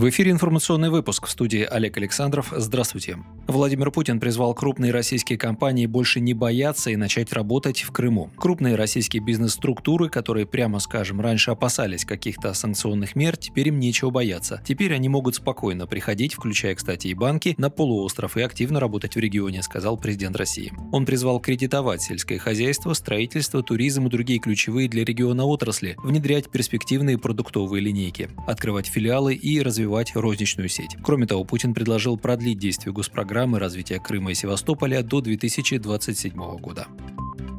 В эфире информационный выпуск в студии Олег Александров. Здравствуйте. Владимир Путин призвал крупные российские компании больше не бояться и начать работать в Крыму. Крупные российские бизнес-структуры, которые, прямо скажем, раньше опасались каких-то санкционных мер, теперь им нечего бояться. Теперь они могут спокойно приходить, включая, кстати, и банки, на полуостров и активно работать в регионе, сказал президент России. Он призвал кредитовать сельское хозяйство, строительство, туризм и другие ключевые для региона отрасли, внедрять перспективные продуктовые линейки, открывать филиалы и развивать развивать розничную сеть. Кроме того, Путин предложил продлить действие госпрограммы развития Крыма и Севастополя до 2027 года.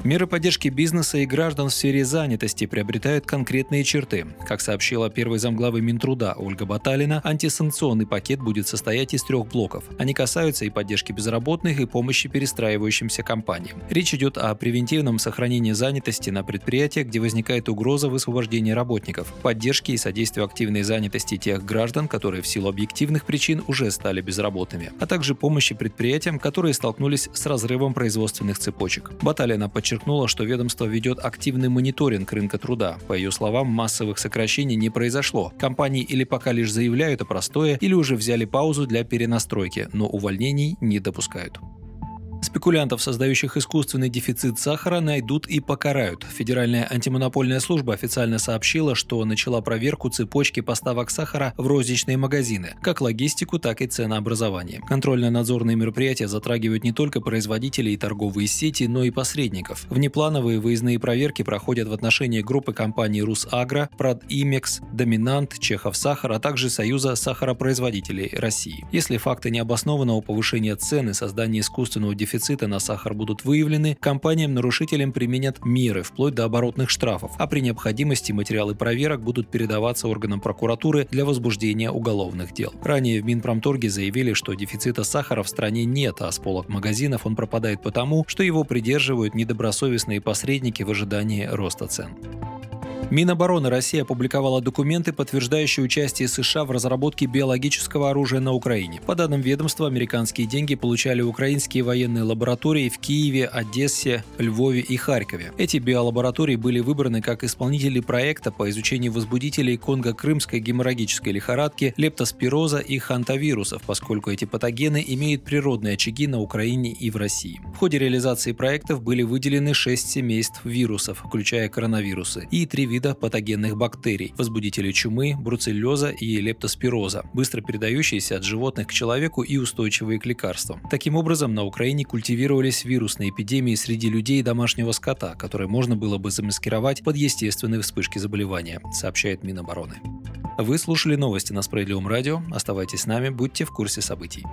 Меры поддержки бизнеса и граждан в сфере занятости приобретают конкретные черты. Как сообщила первый замглавы Минтруда Ольга Баталина, антисанкционный пакет будет состоять из трех блоков. Они касаются и поддержки безработных, и помощи перестраивающимся компаниям. Речь идет о превентивном сохранении занятости на предприятиях, где возникает угроза высвобождения работников, поддержке и содействию активной занятости тех граждан, которые в силу объективных причин уже стали безработными, а также помощи предприятиям, которые столкнулись с разрывом производственных цепочек. Баталина подчеркнула, подчеркнула, что ведомство ведет активный мониторинг рынка труда. По ее словам, массовых сокращений не произошло. Компании или пока лишь заявляют о простое, или уже взяли паузу для перенастройки, но увольнений не допускают. Спекулянтов, создающих искусственный дефицит сахара, найдут и покарают. Федеральная антимонопольная служба официально сообщила, что начала проверку цепочки поставок сахара в розничные магазины, как логистику, так и ценообразование. Контрольно-надзорные мероприятия затрагивают не только производителей и торговые сети, но и посредников. Внеплановые выездные проверки проходят в отношении группы компаний «Русагро», «Прадимекс», «Доминант», «Чехов Сахар», а также Союза сахаропроизводителей России. Если факты необоснованного повышения цен и создания искусственного дефицита дефицита на сахар будут выявлены, компаниям-нарушителям применят меры вплоть до оборотных штрафов, а при необходимости материалы проверок будут передаваться органам прокуратуры для возбуждения уголовных дел. Ранее в Минпромторге заявили, что дефицита сахара в стране нет, а с полок магазинов он пропадает потому, что его придерживают недобросовестные посредники в ожидании роста цен. Минобороны России опубликовала документы, подтверждающие участие США в разработке биологического оружия на Украине. По данным ведомства, американские деньги получали украинские военные лаборатории в Киеве, Одессе, Львове и Харькове. Эти биолаборатории были выбраны как исполнители проекта по изучению возбудителей конго-крымской геморрагической лихорадки, лептоспироза и хантавирусов, поскольку эти патогены имеют природные очаги на Украине и в России. В ходе реализации проектов были выделены шесть семейств вирусов, включая коронавирусы, и три вида патогенных бактерий, возбудителей чумы, бруцеллеза и лептоспироза, быстро передающиеся от животных к человеку и устойчивые к лекарствам. Таким образом, на Украине культивировались вирусные эпидемии среди людей и домашнего скота, которые можно было бы замаскировать под естественные вспышки заболевания, сообщает Минобороны. Вы слушали новости на Справедливом радио. Оставайтесь с нами, будьте в курсе событий.